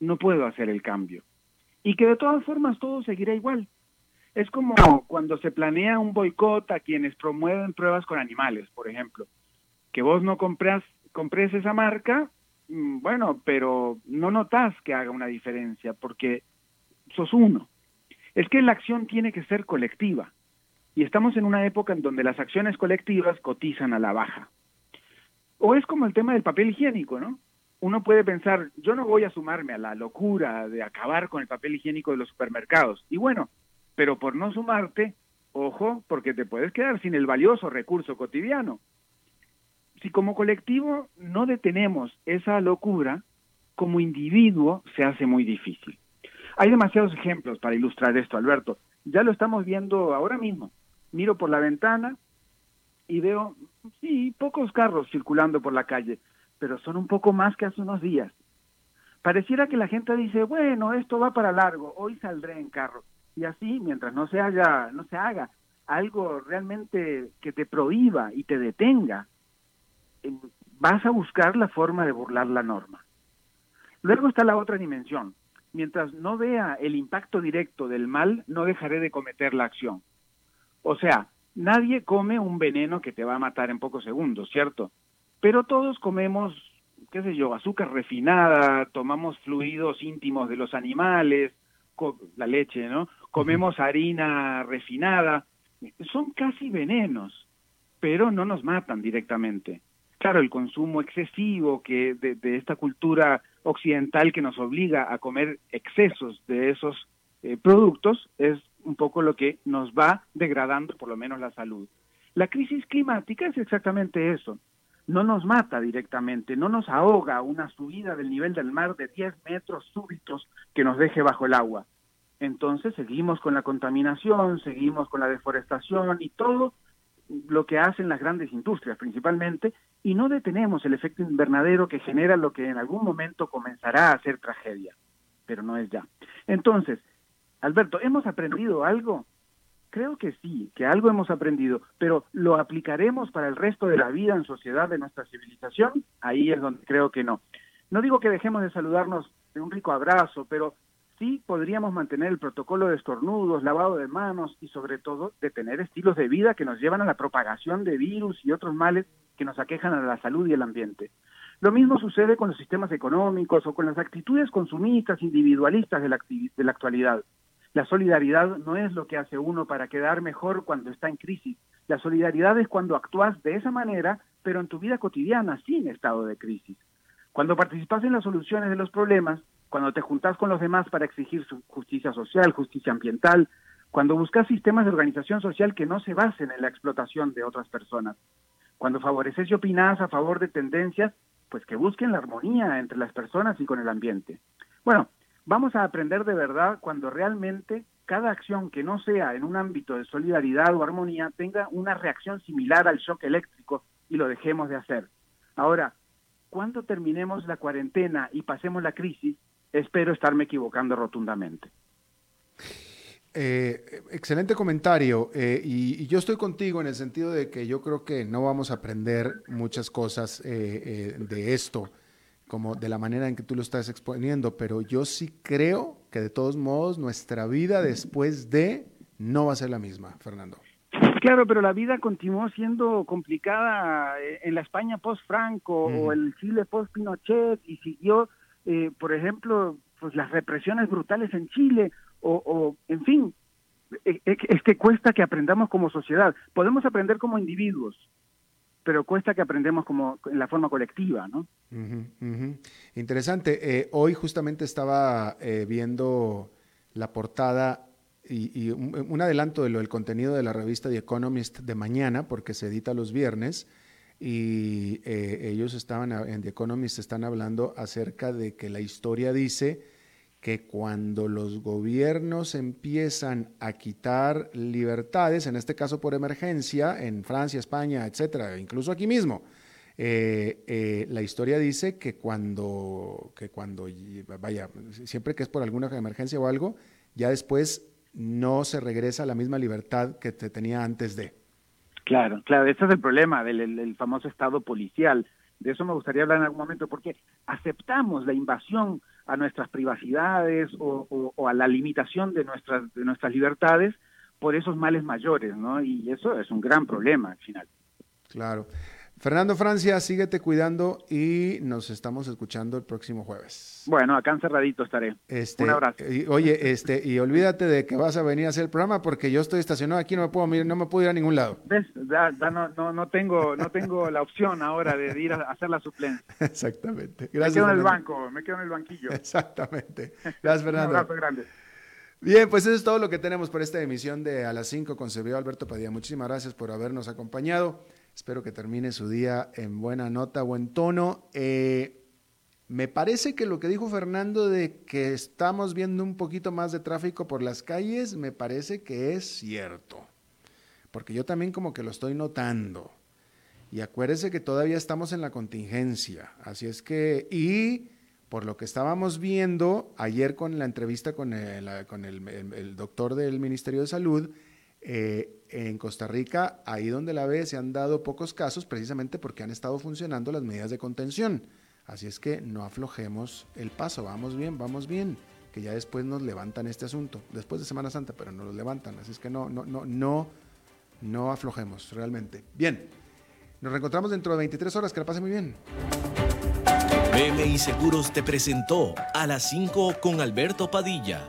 Speaker 4: no puedo hacer el cambio y que de todas formas todo seguirá igual. Es como cuando se planea un boicot a quienes promueven pruebas con animales, por ejemplo, que vos no compras, compres esa marca, mm, bueno, pero no notas que haga una diferencia porque sos uno. Es que la acción tiene que ser colectiva y estamos en una época en donde las acciones colectivas cotizan a la baja. O es como el tema del papel higiénico, ¿no? Uno puede pensar, yo no voy a sumarme a la locura de acabar con el papel higiénico de los supermercados. Y bueno, pero por no sumarte, ojo, porque te puedes quedar sin el valioso recurso cotidiano. Si como colectivo no detenemos esa locura, como individuo se hace muy difícil. Hay demasiados ejemplos para ilustrar esto, Alberto. Ya lo estamos viendo ahora mismo. Miro por la ventana y veo, sí, pocos carros circulando por la calle, pero son un poco más que hace unos días. Pareciera que la gente dice, bueno, esto va para largo, hoy saldré en carro. Y así, mientras no se haga, no se haga algo realmente que te prohíba y te detenga, eh, vas a buscar la forma de burlar la norma. Luego está la otra dimensión. Mientras no vea el impacto directo del mal, no dejaré de cometer la acción. O sea, Nadie come un veneno que te va a matar en pocos segundos, ¿cierto? Pero todos comemos, qué sé yo, azúcar refinada, tomamos fluidos íntimos de los animales, la leche, ¿no? Comemos harina refinada. son casi venenos, pero no nos matan directamente. Claro, el consumo excesivo que de, de esta cultura occidental que nos obliga a comer excesos de esos eh, productos es un poco lo que nos va degradando por lo menos la salud. La crisis climática es exactamente eso. No nos mata directamente, no nos ahoga una subida del nivel del mar de 10 metros súbitos que nos deje bajo el agua. Entonces seguimos con la contaminación, seguimos con la deforestación y todo lo que hacen las grandes industrias principalmente, y no detenemos el efecto invernadero que genera lo que en algún momento comenzará a ser tragedia, pero no es ya. Entonces, Alberto, ¿hemos aprendido algo? Creo que sí, que algo hemos aprendido, pero ¿lo aplicaremos para el resto de la vida en sociedad de nuestra civilización? Ahí es donde creo que no. No digo que dejemos de saludarnos de un rico abrazo, pero sí podríamos mantener el protocolo de estornudos, lavado de manos y sobre todo de tener estilos de vida que nos llevan a la propagación de virus y otros males que nos aquejan a la salud y el ambiente. Lo mismo sucede con los sistemas económicos o con las actitudes consumistas individualistas de la, de la actualidad. La solidaridad no es lo que hace uno para quedar mejor cuando está en crisis. La solidaridad es cuando actúas de esa manera, pero en tu vida cotidiana, sin estado de crisis. Cuando participas en las soluciones de los problemas, cuando te juntas con los demás para exigir justicia social, justicia ambiental, cuando buscas sistemas de organización social que no se basen en la explotación de otras personas, cuando favoreces y opinas a favor de tendencias, pues que busquen la armonía entre las personas y con el ambiente. Bueno, vamos a aprender de verdad cuando realmente cada acción que no sea en un ámbito de solidaridad o armonía tenga una reacción similar al shock eléctrico y lo dejemos de hacer. Ahora, cuando terminemos la cuarentena y pasemos la crisis, espero estarme equivocando rotundamente.
Speaker 2: Eh, excelente comentario eh, y, yo estoy contigo en el sentido de que yo creo que no vamos a aprender muchas cosas eh, de esto como de la manera en que tú lo estás exponiendo, pero yo sí creo que de todos modos nuestra vida después de no va a ser la misma, Fernando.
Speaker 4: Claro, pero la vida continuó siendo complicada en la España post-Franco o el Chile post-Pinochet y siguió eh, por ejemplo, pues las represiones brutales en Chile, o, en fin, e, e, es que cuesta que aprendamos como sociedad. Podemos aprender como individuos, pero cuesta que aprendemos como en la forma colectiva, ¿no?
Speaker 2: Interesante. Eh, hoy justamente estaba eh, viendo la portada y, un, un, adelanto de lo del contenido de la revista The Economist de mañana, porque se edita los viernes y eh, ellos estaban en The Economist están hablando acerca de que la historia dice que cuando los gobiernos empiezan a quitar libertades, en este caso por emergencia, en Francia, España, etcétera, incluso aquí mismo, eh, eh, la historia dice que cuando, que cuando, vaya, siempre que es por alguna emergencia o algo, ya después no se regresa a la misma libertad que te tenía antes de.
Speaker 4: Claro, claro, ese es el problema del famoso Estado policial. De eso me gustaría hablar en algún momento, porque aceptamos la invasión a nuestras privacidades o, o, a la limitación de nuestras, de nuestras libertades por esos males mayores, ¿no? Y eso es un gran problema al final.
Speaker 2: Claro. Fernando Francia, síguete cuidando y nos estamos escuchando el próximo jueves.
Speaker 4: Bueno, acá encerradito estaré.
Speaker 2: Este,
Speaker 4: Un abrazo.
Speaker 2: oye, este, y olvídate de que vas a venir a hacer el programa porque yo estoy estacionado aquí, no me puedo no me puedo ir a ningún lado.
Speaker 4: ¿Ves? No, no, no, tengo, no tengo la opción ahora de ir a hacer la suplencia.
Speaker 2: Exactamente.
Speaker 4: Gracias. Me quedo en el banco, me quedo en el banquillo.
Speaker 2: Exactamente. Gracias, Fernando.
Speaker 4: Un abrazo grande.
Speaker 2: Bien, pues eso es todo lo que tenemos por esta emisión de A las 5 con Sergio Alberto Padilla. Muchísimas gracias por habernos acompañado. Espero que termine su día en buena nota, buen tono. Eh, me parece que lo que dijo Fernando de que estamos viendo un poquito más de tráfico por las calles, me parece que es cierto. Porque yo también como que lo estoy notando. Y acuérdese que todavía estamos en la contingencia. Así es que, y por lo que estábamos viendo ayer con la entrevista con el, doctor del Ministerio de Salud, eh, en Costa Rica, ahí donde la ve, se han dado pocos casos precisamente porque han estado funcionando las medidas de contención. Así es que no aflojemos el paso, vamos bien, vamos bien, que ya después nos levantan este asunto, después de Semana Santa, pero nos lo levantan. Así es que no, no, no, no, no aflojemos realmente. Bien, nos reencontramos dentro de 23 horas, que la pase muy bien.
Speaker 1: BMI Seguros te presentó a las 5 con Alberto Padilla.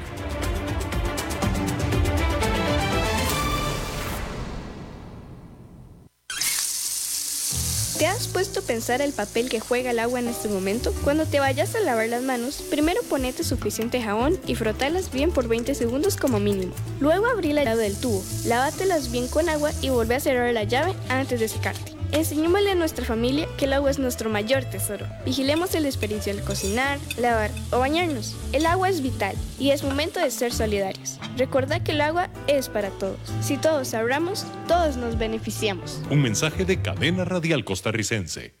Speaker 5: ¿Te has puesto a pensar el papel que juega el agua en este momento? Cuando te vayas a lavar las manos, primero ponete suficiente jabón y frotalas bien por 20 segundos como mínimo. Luego abrí la llave del tubo, lávatelas bien con agua y vuelve a cerrar la llave antes de secarte. Enseñémosle a nuestra familia que el agua es nuestro mayor tesoro. Vigilemos el desperdicio al cocinar, lavar o bañarnos. El agua es vital y es momento de ser solidarios. Recuerda que el agua es para todos. Si todos ahorramos, todos nos beneficiamos.
Speaker 6: Un mensaje de Cadena Radial Costarricense.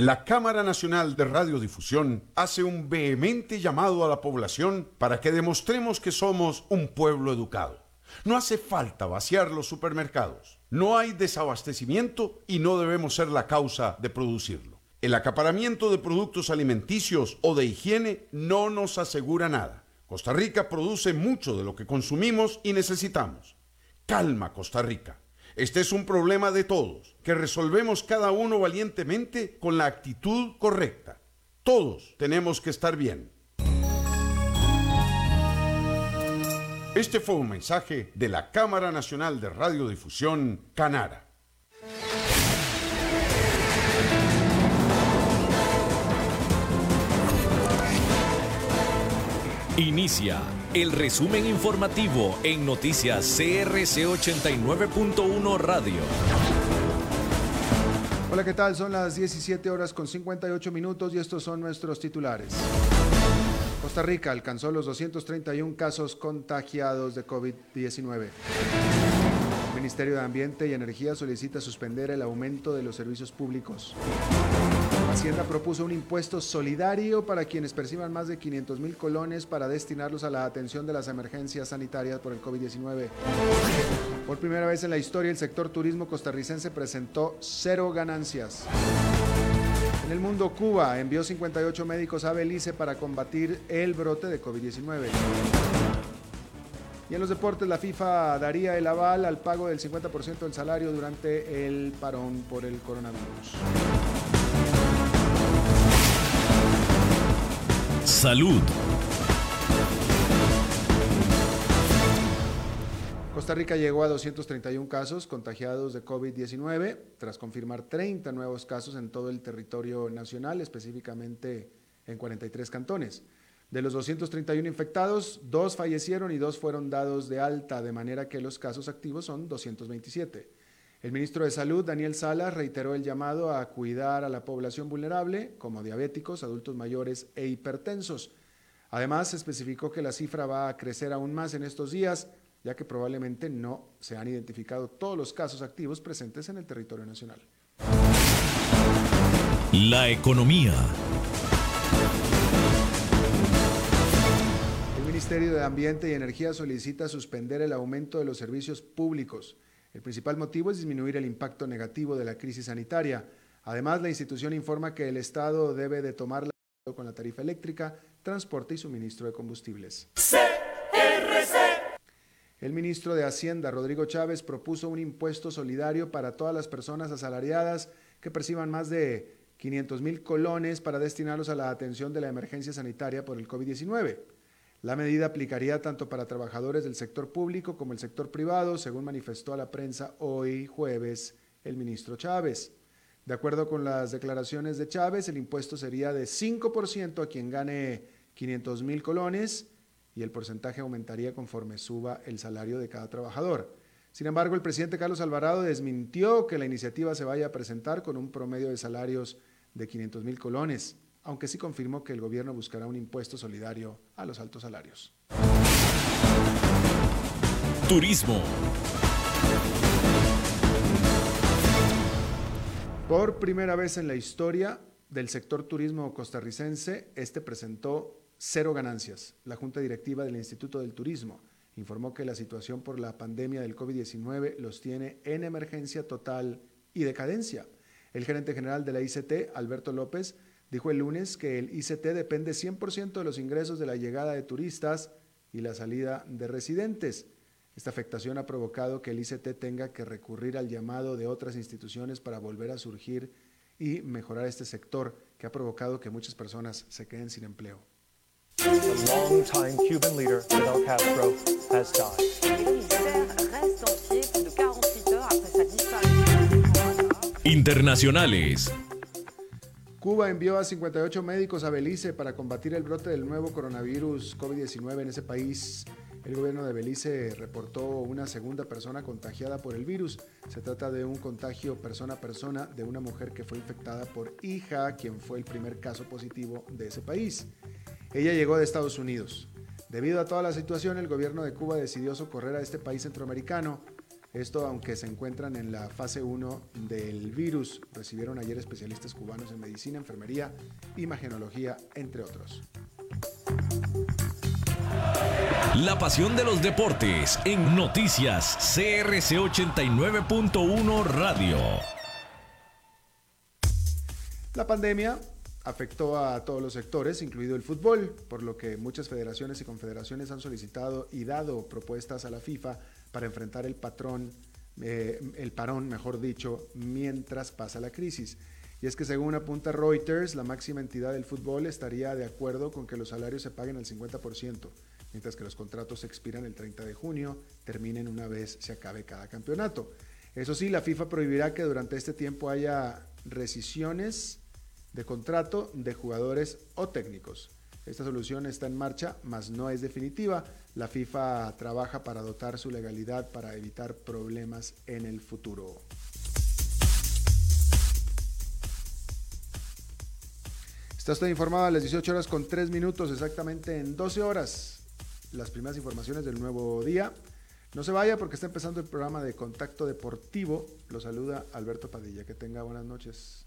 Speaker 7: La Cámara Nacional de Radiodifusión hace un vehemente llamado a la población para que demostremos que somos un pueblo educado. No hace falta vaciar los supermercados. No hay desabastecimiento y no debemos ser la causa de producirlo. El acaparamiento de productos alimenticios o de higiene no nos asegura nada. Costa Rica produce mucho de lo que consumimos y necesitamos. Calma, Costa Rica. Este es un problema de todos, que resolvemos cada uno valientemente con la actitud correcta. Todos tenemos que estar bien. Este fue un mensaje de la Cámara Nacional de Radiodifusión, Canara.
Speaker 1: Inicia el resumen informativo en noticias CRC 89.1 Radio.
Speaker 2: Hola, ¿qué tal? Son las 17 horas con 58 minutos y estos son nuestros titulares. Costa Rica alcanzó los 231 casos contagiados de COVID-19. El Ministerio de Ambiente y Energía solicita suspender el aumento de los servicios públicos. Hacienda propuso un impuesto solidario para quienes perciban más de 500 mil colones para destinarlos a la atención de las emergencias sanitarias por el COVID-19. Por primera vez en la historia, el sector turismo costarricense presentó cero ganancias. En el mundo, Cuba envió 58 médicos a Belice para combatir el brote de COVID-19. Y en los deportes, la FIFA daría el aval al pago del 50% del salario durante el parón por el coronavirus.
Speaker 1: Salud.
Speaker 2: Costa Rica llegó a 231 casos contagiados de COVID-19 tras confirmar 30 nuevos casos en todo el territorio nacional, específicamente en 43 cantones. De los 231 infectados, dos fallecieron y dos fueron dados de alta, de manera que los casos activos son 227. El ministro de Salud, Daniel Salas, reiteró el llamado a cuidar a la población vulnerable, como diabéticos, adultos mayores e hipertensos. Además, especificó que la cifra va a crecer aún más en estos días, ya que probablemente no se han identificado todos los casos activos presentes en el territorio nacional.
Speaker 1: La economía.
Speaker 2: El Ministerio de Ambiente y Energía solicita suspender el aumento de los servicios públicos. El principal motivo es disminuir el impacto negativo de la crisis sanitaria. Además, la institución informa que el Estado debe de tomar la con la tarifa eléctrica, transporte y suministro de combustibles. El ministro de Hacienda, Rodrigo Chávez, propuso un impuesto solidario para todas las personas asalariadas que perciban más de 500 mil colones para destinarlos a la atención de la emergencia sanitaria por el COVID-19. La medida aplicaría tanto para trabajadores del sector público como el sector privado, según manifestó a la prensa hoy jueves el ministro Chávez. De acuerdo con las declaraciones de Chávez, el impuesto sería de 5% a quien gane 500 mil colones y el porcentaje aumentaría conforme suba el salario de cada trabajador. Sin embargo, el presidente Carlos Alvarado desmintió que la iniciativa se vaya a presentar con un promedio de salarios de 500 mil colones, aunque sí confirmó que el gobierno buscará un impuesto solidario a los altos salarios.
Speaker 1: Turismo.
Speaker 2: Por primera vez en la historia del sector turismo costarricense, este presentó cero ganancias. La Junta Directiva del Instituto del Turismo informó que la situación por la pandemia del COVID-19 los tiene en emergencia total y decadencia. El gerente general de la ICT, Alberto López, dijo el lunes que el ICT depende 100% de los ingresos de la llegada de turistas y la salida de residentes. Esta afectación ha provocado que el ICT tenga que recurrir al llamado de otras instituciones para volver a surgir y mejorar este sector que ha provocado que muchas personas se queden sin empleo.
Speaker 1: Internacionales.
Speaker 2: Cuba envió a 58 médicos a Belice para combatir el brote del nuevo coronavirus COVID-19 en ese país. El gobierno de Belice reportó una segunda persona contagiada por el virus. Se trata de un contagio persona a persona de una mujer que fue infectada por hija, quien fue el primer caso positivo de ese país. Ella llegó de Estados Unidos. Debido a toda la situación, el gobierno de Cuba decidió socorrer a este país centroamericano esto aunque se encuentran en la fase 1 del virus. Recibieron ayer especialistas cubanos en medicina, enfermería, imagenología, entre otros.
Speaker 1: La pasión de los deportes en noticias CRC 89.1 Radio.
Speaker 2: La pandemia afectó a todos los sectores, incluido el fútbol, por lo que muchas federaciones y confederaciones han solicitado y dado propuestas a la FIFA para enfrentar el patrón, eh, el parón, mejor dicho, mientras pasa la crisis. Y es que según apunta Reuters, la máxima entidad del fútbol estaría de acuerdo con que los salarios se paguen al 50%, mientras que los contratos expiran el 30 de junio, terminen una vez se acabe cada campeonato. Eso sí, la FIFA prohibirá que durante este tiempo haya rescisiones de contrato de jugadores o técnicos. Esta solución está en marcha, mas no es definitiva. La FIFA trabaja para dotar su legalidad para evitar problemas en el futuro. Está usted informado a las 18 horas con 3 minutos, exactamente en 12 horas. Las primeras informaciones del nuevo día. No se vaya porque está empezando el programa de Contacto Deportivo. Lo saluda Alberto Padilla. Que tenga buenas noches.